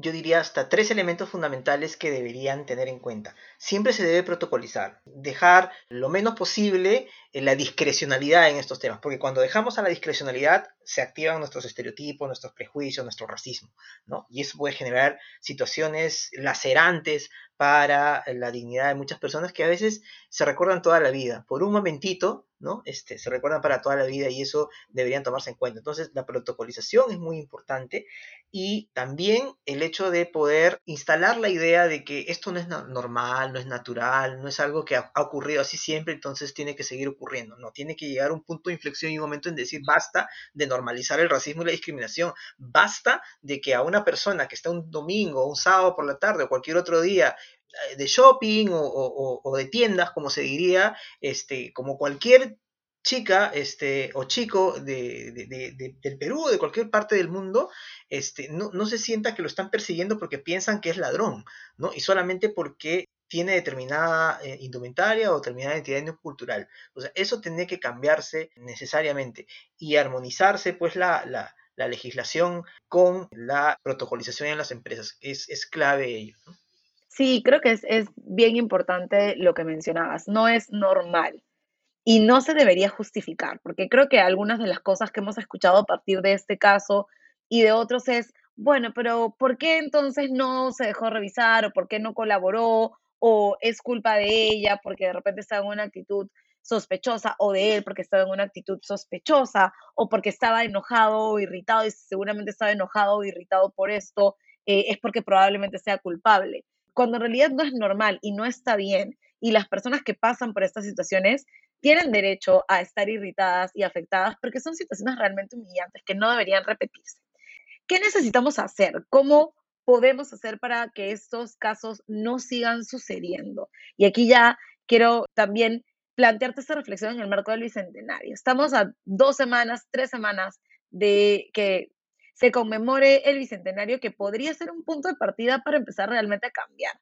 yo diría hasta tres elementos fundamentales que deberían tener en cuenta. Siempre se debe protocolizar, dejar lo menos posible la discrecionalidad en estos temas, porque cuando dejamos a la discrecionalidad se activan nuestros estereotipos, nuestros prejuicios, nuestro racismo, ¿no? Y eso puede generar situaciones lacerantes para la dignidad de muchas personas que a veces se recuerdan toda la vida. Por un momentito, ¿no? Este, se recuerdan para toda la vida y eso deberían tomarse en cuenta. Entonces, la protocolización es muy importante y también el hecho de poder instalar la idea de que esto no es normal, no es natural, no es algo que ha, ocurrido así siempre, entonces tiene que seguir ocurriendo. No, tiene que llegar un punto de inflexión y un momento en decir basta de normalizar el racismo y la discriminación, basta de que a una persona que está un domingo, un sábado por la tarde o cualquier otro día eh, de shopping o, de tiendas, como se diría, este, como cualquier chica este, o chico de, del Perú o de cualquier parte del mundo, este, no, no, se sienta que lo están persiguiendo porque piensan que es ladrón, ¿no? Y solamente porque tiene determinada eh, indumentaria o determinada identidad cultural. O sea, eso tiene que cambiarse necesariamente y armonizarse, pues, la, la, la legislación con la protocolización en las empresas. Es, es clave ello, ¿no? Sí, creo que es, bien importante lo que mencionabas. No es normal y no se debería justificar, porque creo que algunas de las cosas que hemos escuchado a partir de este caso y de otros es, bueno, pero ¿por qué entonces no se dejó revisar o por qué no colaboró o es culpa de ella porque de repente estaba en una actitud sospechosa o de él porque estaba en una actitud sospechosa o porque estaba enojado o irritado y seguramente estaba enojado o irritado por esto, eh, es porque probablemente sea culpable cuando en realidad no es normal y no está bien. Y las personas que pasan por estas situaciones tienen derecho a estar irritadas y afectadas porque son situaciones realmente humillantes que no deberían repetirse. ¿Qué necesitamos hacer? ¿Cómo podemos hacer para que estos casos no sigan sucediendo? Y aquí ya quiero también plantearte esta reflexión en el marco del Bicentenario. Estamos a dos semanas, tres semanas de que se conmemore el bicentenario que podría ser un punto de partida para empezar realmente a cambiar.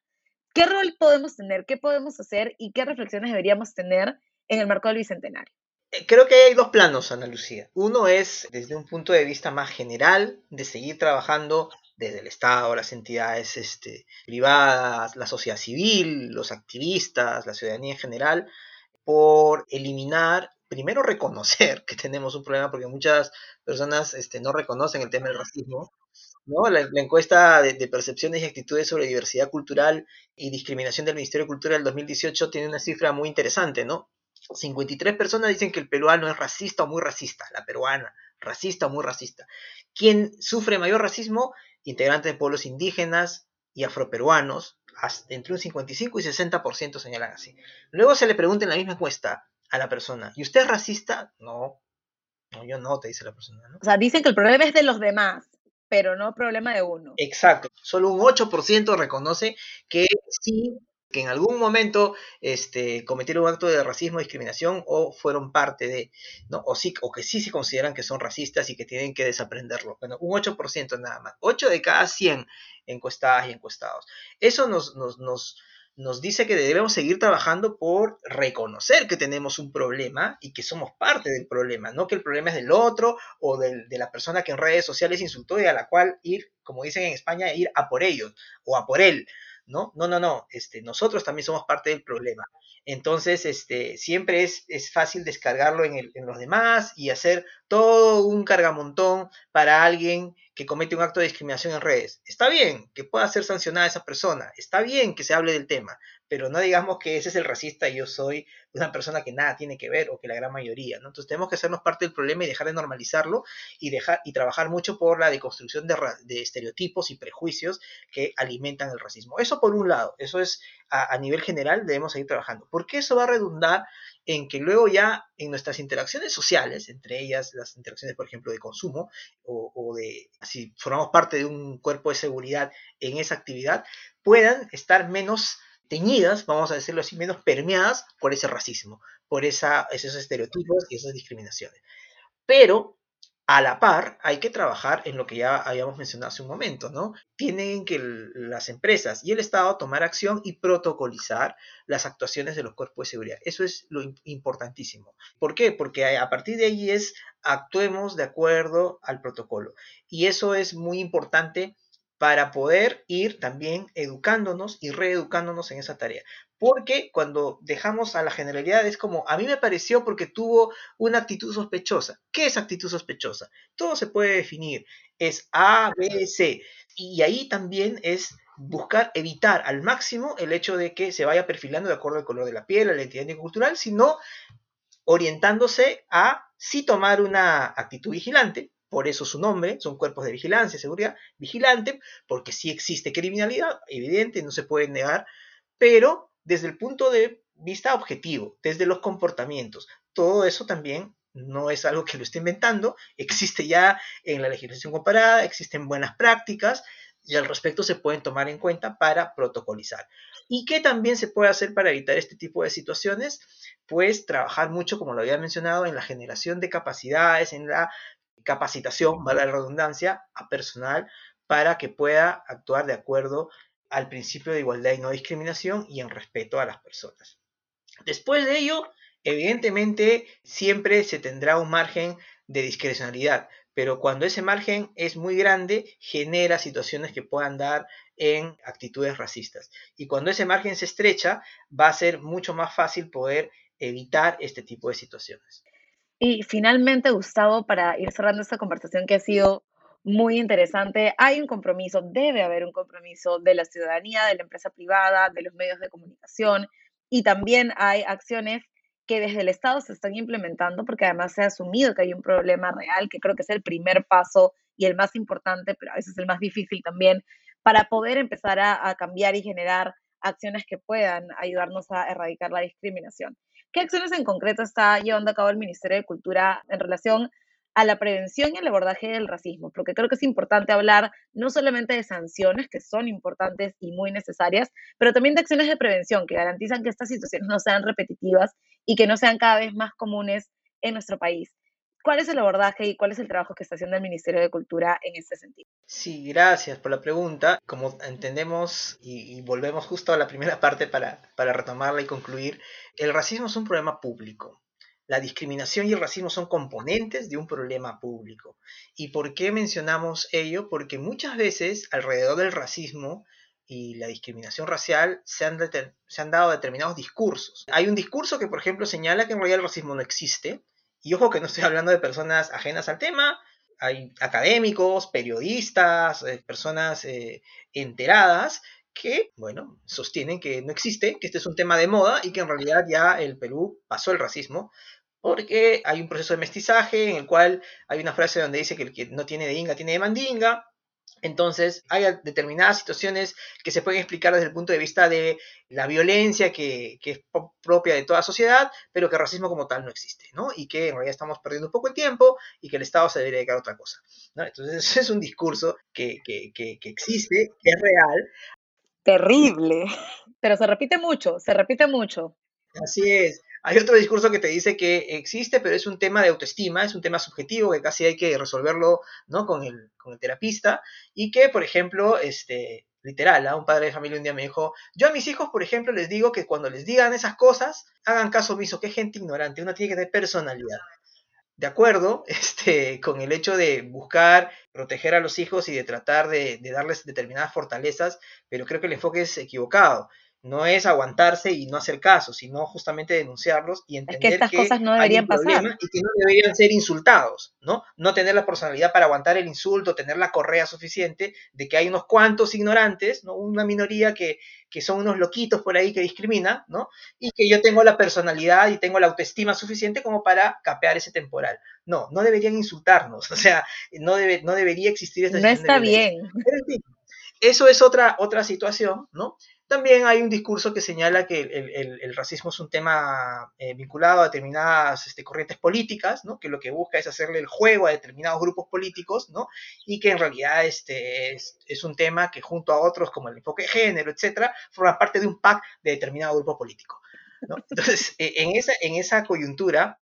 ¿Qué rol podemos tener? ¿Qué podemos hacer? ¿Y qué reflexiones deberíamos tener en el marco del bicentenario? Eh, creo que hay dos planos, Ana Lucía. Uno es desde un punto de vista más general, de seguir trabajando desde el Estado, las entidades este, privadas, la sociedad civil, los activistas, la ciudadanía en general, por eliminar primero reconocer que tenemos un problema porque muchas personas este, no reconocen el tema del racismo. ¿no? La, encuesta de, percepciones y actitudes sobre diversidad cultural y discriminación del Ministerio de Cultura del 2018 tiene una cifra muy interesante, ¿no? 53 personas dicen que el peruano es racista o muy racista, la peruana, racista o muy racista. ¿Quién sufre mayor racismo? Integrantes de pueblos indígenas y afroperuanos, entre un 55 y 60% señalan así. Luego se le pregunta en la misma encuesta, a la persona. ¿Y usted es racista? No. No, yo no, te dice la persona. O sea, dicen que el problema es de los demás, pero no problema de uno. Exacto. Solo un 8% reconoce que sí, que en algún momento este, cometieron un acto de racismo, discriminación o fueron parte de, ¿no? O, sí, o que sí se consideran que son racistas y que tienen que desaprenderlo. Bueno, un 8% nada más. 8 de cada 100 encuestadas y encuestados. Eso nos, nos, nos nos dice que debemos seguir trabajando por reconocer que tenemos un problema y que somos parte del problema, no que el problema es del otro o de la persona que en redes sociales insultó y a la cual ir, como dicen en España, ir a por ellos o a por él, ¿no? No, no, no, este, nosotros también somos parte del problema. Entonces, este, siempre es, es fácil descargarlo en, en los demás y hacer todo un cargamontón para alguien que comete un acto de discriminación en redes. Está bien que pueda ser sancionada esa persona, está bien que se hable del tema, pero no digamos que ese es el racista y yo soy una persona que nada tiene que ver o que la gran mayoría, ¿no? Entonces tenemos que hacernos parte del problema y dejar de normalizarlo y dejar y trabajar mucho por la deconstrucción de, de estereotipos y prejuicios que alimentan el racismo. Eso por un lado, eso es a, a nivel general debemos seguir trabajando, porque eso va a redundar en que luego ya en nuestras interacciones sociales, entre ellas las interacciones, por ejemplo, de consumo o, de si formamos parte de un cuerpo de seguridad en esa actividad, puedan estar menos teñidas, vamos a decirlo así, menos permeadas por ese racismo, por esa, esos estereotipos y esas discriminaciones. Pero a la par, hay que trabajar en lo que ya habíamos mencionado hace un momento, ¿no? Tienen que las empresas y el Estado tomar acción y protocolizar las actuaciones de los cuerpos de seguridad. Eso es lo importantísimo. ¿Por qué? Porque a partir de ahí es actuemos de acuerdo al protocolo. Y eso es muy importante para poder ir también educándonos y reeducándonos en esa tarea. Porque cuando dejamos a la generalidad es como, a mí me pareció porque tuvo una actitud sospechosa. ¿Qué es actitud sospechosa? Todo se puede definir. Es A, B, C. Y ahí también es buscar evitar al máximo el hecho de que se vaya perfilando de acuerdo al color de la piel, a la identidad cultural, sino orientándose a sí tomar una actitud vigilante, por eso su nombre, son cuerpos de vigilancia, seguridad, vigilante, porque sí existe criminalidad, evidente, no se puede negar, pero desde el punto de vista objetivo, desde los comportamientos, todo eso también no es algo que lo esté inventando, existe ya en la legislación comparada, existen buenas prácticas y al respecto se pueden tomar en cuenta para protocolizar. ¿Y qué también se puede hacer para evitar este tipo de situaciones? Pues trabajar mucho, como lo había mencionado, en la generación de capacidades, en la capacitación, vale la redundancia, a personal para que pueda actuar de acuerdo al principio de igualdad y no discriminación y en respeto a las personas. Después de ello, evidentemente, siempre se tendrá un margen de discrecionalidad, pero cuando ese margen es muy grande, genera situaciones que puedan dar en actitudes racistas. Y cuando ese margen se estrecha, va a ser mucho más fácil poder evitar este tipo de situaciones. Y finalmente, Gustavo, para ir cerrando esta conversación que ha sido muy interesante, hay un compromiso, debe haber un compromiso de la ciudadanía, de la empresa privada, de los medios de comunicación y también hay acciones que desde el Estado se están implementando porque además se ha asumido que hay un problema real, que creo que es el primer paso y el más importante, pero a veces el más difícil también, para poder empezar a, a cambiar y generar acciones que puedan ayudarnos a erradicar la discriminación. ¿Qué acciones en concreto está llevando a cabo el Ministerio de Cultura en relación a la prevención y el abordaje del racismo? Porque creo que es importante hablar no solamente de sanciones, que son importantes y muy necesarias, pero también de acciones de prevención que garantizan que estas situaciones no sean repetitivas y que no sean cada vez más comunes en nuestro país. ¿Cuál es el abordaje y cuál es el trabajo que está haciendo el Ministerio de Cultura en este sentido? Sí, gracias por la pregunta. Como entendemos y, volvemos justo a la primera parte para, para retomarla y concluir, el racismo es un problema público. La discriminación y el racismo son componentes de un problema público. ¿Y por qué mencionamos ello? Porque muchas veces alrededor del racismo y la discriminación racial se han, se han dado determinados discursos. Hay un discurso que, por ejemplo, señala que en realidad el racismo no existe, y ojo que no estoy hablando de personas ajenas al tema, hay académicos, periodistas, eh, personas eh, enteradas que, bueno, sostienen que no existe, que este es un tema de moda y que en realidad ya el Perú pasó el racismo, porque hay un proceso de mestizaje en el cual hay una frase donde dice que el que no tiene de inga tiene de mandinga, entonces, hay determinadas situaciones que se pueden explicar desde el punto de vista de la violencia que, es propia de toda sociedad, pero que el racismo como tal no existe, ¿no? Y que en realidad estamos perdiendo un poco el tiempo y que el Estado se debería dedicar a otra cosa, ¿no? Entonces, es un discurso que, que, que, que existe, que es real. Terrible, pero se repite mucho, se repite mucho. Así es. Hay otro discurso que te dice que existe, pero es un tema de autoestima, es un tema subjetivo que casi hay que resolverlo ¿no? con, el, con el terapista y que, por ejemplo, este, literal, ¿ah? un padre de familia un día me dijo, yo a mis hijos, por ejemplo, les digo que cuando les digan esas cosas, hagan caso omiso, que gente ignorante, uno tiene que tener personalidad. De acuerdo este, con el hecho de buscar proteger a los hijos y de tratar de darles determinadas fortalezas, pero creo que el enfoque es equivocado no es aguantarse y no hacer caso, sino justamente denunciarlos y entender que estas cosas no deberían pasar y que no deberían ser insultados, ¿no? No tener la personalidad para aguantar el insulto, tener la correa suficiente de que hay unos cuantos ignorantes, ¿no? Una minoría que, que son unos loquitos por ahí que discriminan, ¿no? Y que yo tengo la personalidad y tengo la autoestima suficiente como para capear ese temporal. No, no deberían insultarnos, o sea, no, debe, no debería existir esta No está bien. eso es otra, otra situación, ¿no? También hay un discurso que señala que el, racismo es un tema eh, vinculado a determinadas este, corrientes políticas, ¿no? que lo que busca es hacerle el juego a determinados grupos políticos, y que en realidad este, es, un tema que junto a otros como el enfoque de género, etcétera, forma parte de un pack de determinado grupo político. Entonces, e, en esa, en esa coyuntura,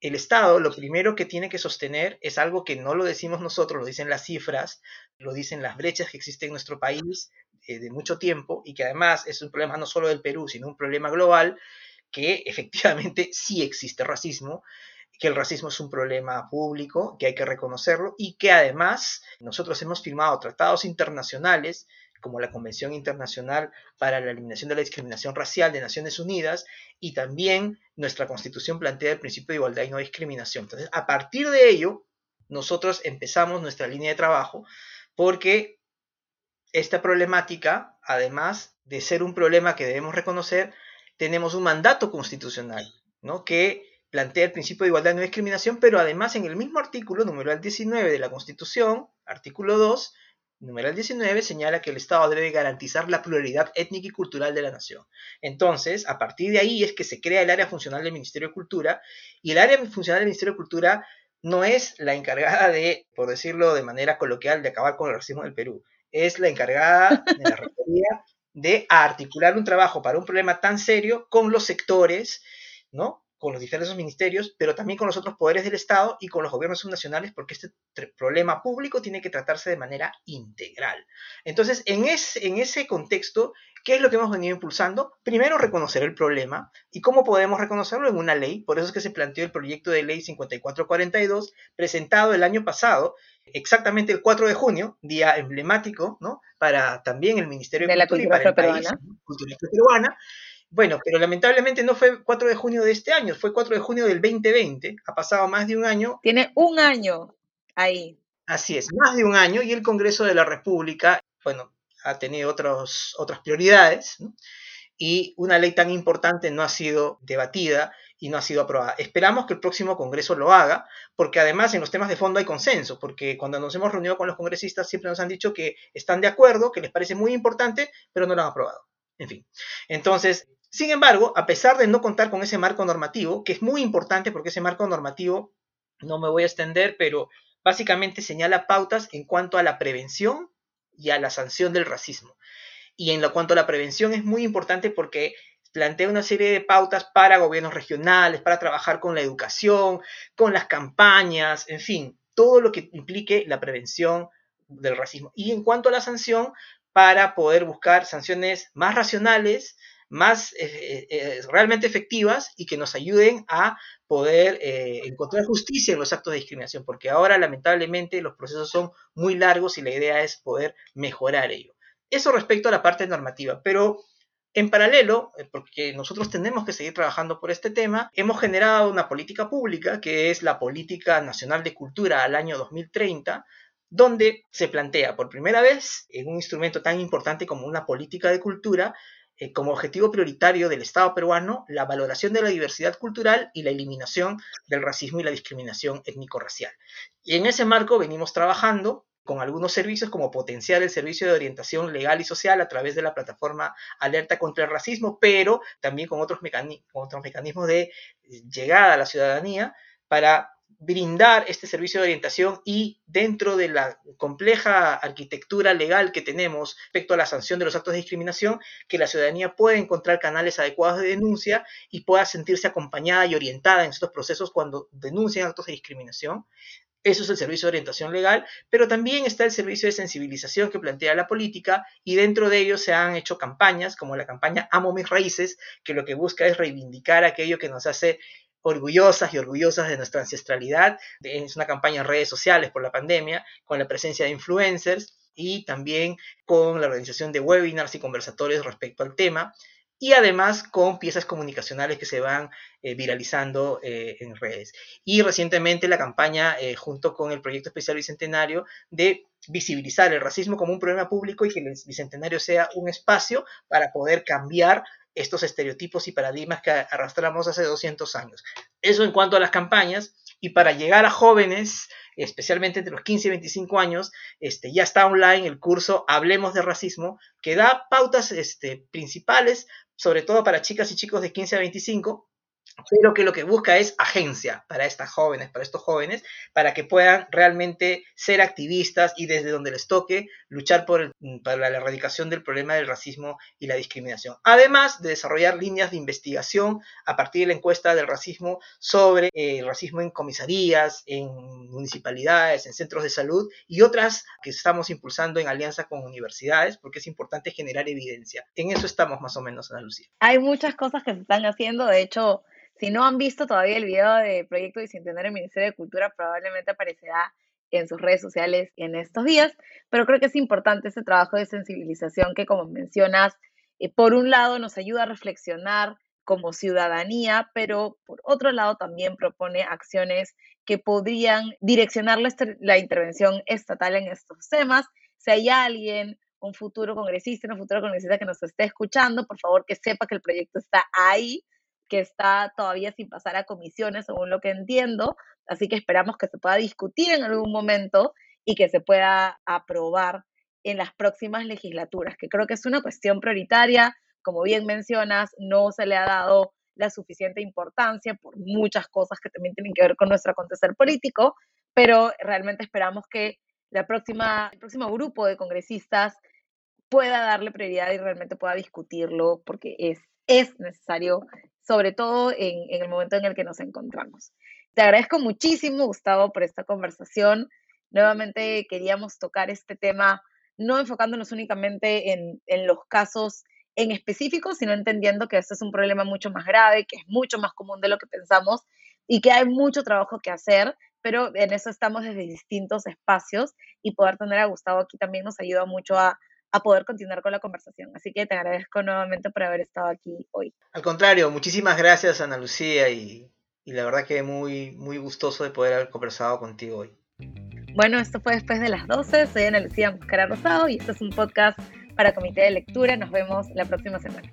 el Estado lo primero que tiene que sostener es algo que no lo decimos nosotros, lo dicen las cifras, lo dicen las brechas que existen en nuestro país eh, de mucho tiempo y que además es un problema no solo del Perú, sino un problema global, que efectivamente sí existe racismo. que el racismo es un problema público, que hay que reconocerlo y que además nosotros hemos firmado tratados internacionales como la Convención Internacional para la Eliminación de la Discriminación Racial de Naciones Unidas y también nuestra Constitución plantea el principio de igualdad y no discriminación. Entonces, a partir de ello, nosotros empezamos nuestra línea de trabajo porque esta problemática, además de ser un problema que debemos reconocer, tenemos un mandato constitucional, ¿no? Que plantea el principio de igualdad y no discriminación, pero además en el mismo artículo, numeral 19 de la Constitución, artículo 2, numeral 19, señala que el Estado debe garantizar la pluralidad étnica y cultural de la nación. Entonces, a partir de ahí es que se crea el área funcional del Ministerio de Cultura, y el área funcional del Ministerio de Cultura no es la encargada de, por decirlo de manera coloquial, de acabar con el racismo del Perú, es la encargada de la rectoría de articular un trabajo para un problema tan serio con los sectores, ¿no? Con los diferentes ministerios, pero también con los otros poderes del Estado y con los gobiernos subnacionales, porque este problema público tiene que tratarse de manera integral. Entonces, en, en ese contexto, ¿qué es lo que hemos venido impulsando? Primero, reconocer el problema. ¿Y cómo podemos reconocerlo? En una ley. Por eso es que se planteó el proyecto de ley 5442, presentado el año pasado, exactamente el 4 de junio, día emblemático, ¿no? Para también el Ministerio de, la Cultura y para el Cultura peruana bueno, pero lamentablemente no fue 4 de junio de este año, fue 4 de junio del 2020, ha pasado más de un año. Tiene un año ahí. Así es, más de un año y el Congreso de la República, bueno, ha tenido otros, otras prioridades y una ley tan importante no ha sido debatida y no ha sido aprobada. Esperamos que el próximo Congreso lo haga, porque además en los temas de fondo hay consenso, porque cuando nos hemos reunido con los congresistas siempre nos han dicho que están de acuerdo, que les parece muy importante, pero no lo han aprobado. En fin, entonces sin embargo, a pesar de no contar con ese marco normativo, que es muy importante porque ese marco normativo, no me voy a extender, pero básicamente señala pautas en cuanto a la prevención y a la sanción del racismo. Y en lo cuanto a la prevención es muy importante porque plantea una serie de pautas para gobiernos regionales, para trabajar con la educación, con las campañas, en fin, todo lo que implique la prevención del racismo. Y en cuanto a la sanción, para poder buscar sanciones más racionales, más eh, eh, eh, realmente efectivas y que nos ayuden a poder encontrar justicia en los actos de discriminación, porque ahora lamentablemente los procesos son muy largos y la idea es poder mejorar ello. Eso respecto a la parte normativa, pero en paralelo, porque nosotros tenemos que seguir trabajando por este tema, hemos generado una política pública que es la Política Nacional de Cultura al año 2030, donde se plantea por primera vez en un instrumento tan importante como una política de cultura eh, como objetivo prioritario del Estado peruano la valoración de la diversidad cultural y la eliminación del racismo y la discriminación étnico-racial. Y en ese marco venimos trabajando con algunos servicios como potenciar el servicio de orientación legal y social a través de la plataforma Alerta contra el Racismo, pero también con otros, otros mecanismos de llegada a la ciudadanía para brindar este servicio de orientación y dentro de la compleja arquitectura legal que tenemos respecto a la sanción de los actos de discriminación, que la ciudadanía pueda encontrar canales adecuados de denuncia y pueda sentirse acompañada y orientada en estos procesos cuando denuncian actos de discriminación. Eso es el servicio de orientación legal, pero también está el servicio de sensibilización que plantea la política y dentro de ello se han hecho campañas como la campaña Amo mis raíces, que lo que busca es reivindicar aquello que nos hace orgullosas y orgullosas de nuestra ancestralidad. Es una campaña en redes sociales por la pandemia, con la presencia de influencers y también con la organización de webinars y conversatorios respecto al tema. Y además con piezas comunicacionales que se van eh, viralizando eh, en redes. Y recientemente la campaña, eh, junto con el Proyecto Especial Bicentenario, de visibilizar el racismo como un problema público y que el Bicentenario sea un espacio para poder cambiar estos estereotipos y paradigmas que arrastramos hace 200 años. Eso en cuanto a las campañas. Y para llegar a jóvenes, especialmente entre los 15 y 25 años, este, ya está online el curso Hablemos de Racismo, que da pautas este, principales, sobre todo para chicas y chicos de 15 a 25, pero que lo que busca es agencia para estas jóvenes, para estos jóvenes, para que puedan realmente ser activistas y desde donde les toque luchar por para la erradicación del problema del racismo y la discriminación. Además de desarrollar líneas de investigación a partir de la encuesta del racismo sobre eh, el racismo en comisarías, en municipalidades, en centros de salud y otras que estamos impulsando en alianza con universidades, porque es importante generar evidencia. En eso estamos más o menos, Ana Lucía. Hay muchas cosas que se están haciendo, de hecho Si no han visto todavía el video de Proyecto Bicentenario del Ministerio de Cultura, probablemente aparecerá en sus redes sociales en estos días, pero creo que es importante ese trabajo de sensibilización que, como mencionas, eh, por un lado nos ayuda a reflexionar como ciudadanía, pero por otro lado también propone acciones que podrían direccionar la, intervención estatal en estos temas. Si hay alguien, un futuro congresista, una futura congresista que nos esté escuchando, por favor que sepa que el proyecto está ahí, que está todavía sin pasar a comisiones, según lo que entiendo, así que esperamos que se pueda discutir en algún momento y que se pueda aprobar en las próximas legislaturas, que creo que es una cuestión prioritaria. Como bien mencionas, no se le ha dado la suficiente importancia por muchas cosas que también tienen que ver con nuestro acontecer político, pero realmente esperamos que la próxima, el próximo grupo de congresistas pueda darle prioridad y realmente pueda discutirlo porque es, es necesario, sobre todo en, el momento en el que nos encontramos. Te agradezco muchísimo, Gustavo, por esta conversación. Nuevamente queríamos tocar este tema no enfocándonos únicamente en, los casos en específico, sino entendiendo que este es un problema mucho más grave, que es mucho más común de lo que pensamos y que hay mucho trabajo que hacer, pero en eso estamos desde distintos espacios y poder tener a Gustavo aquí también nos ayuda mucho a, poder continuar con la conversación. Así que te agradezco nuevamente por haber estado aquí hoy. Al contrario, muchísimas gracias Ana Lucía y, y la verdad que muy, muy gustoso de poder haber conversado contigo hoy. Bueno, esto fue después de las 12. Soy Ana Lucía Moscara Rosado y este es un podcast para Comité de Lectura. Nos vemos la próxima semana.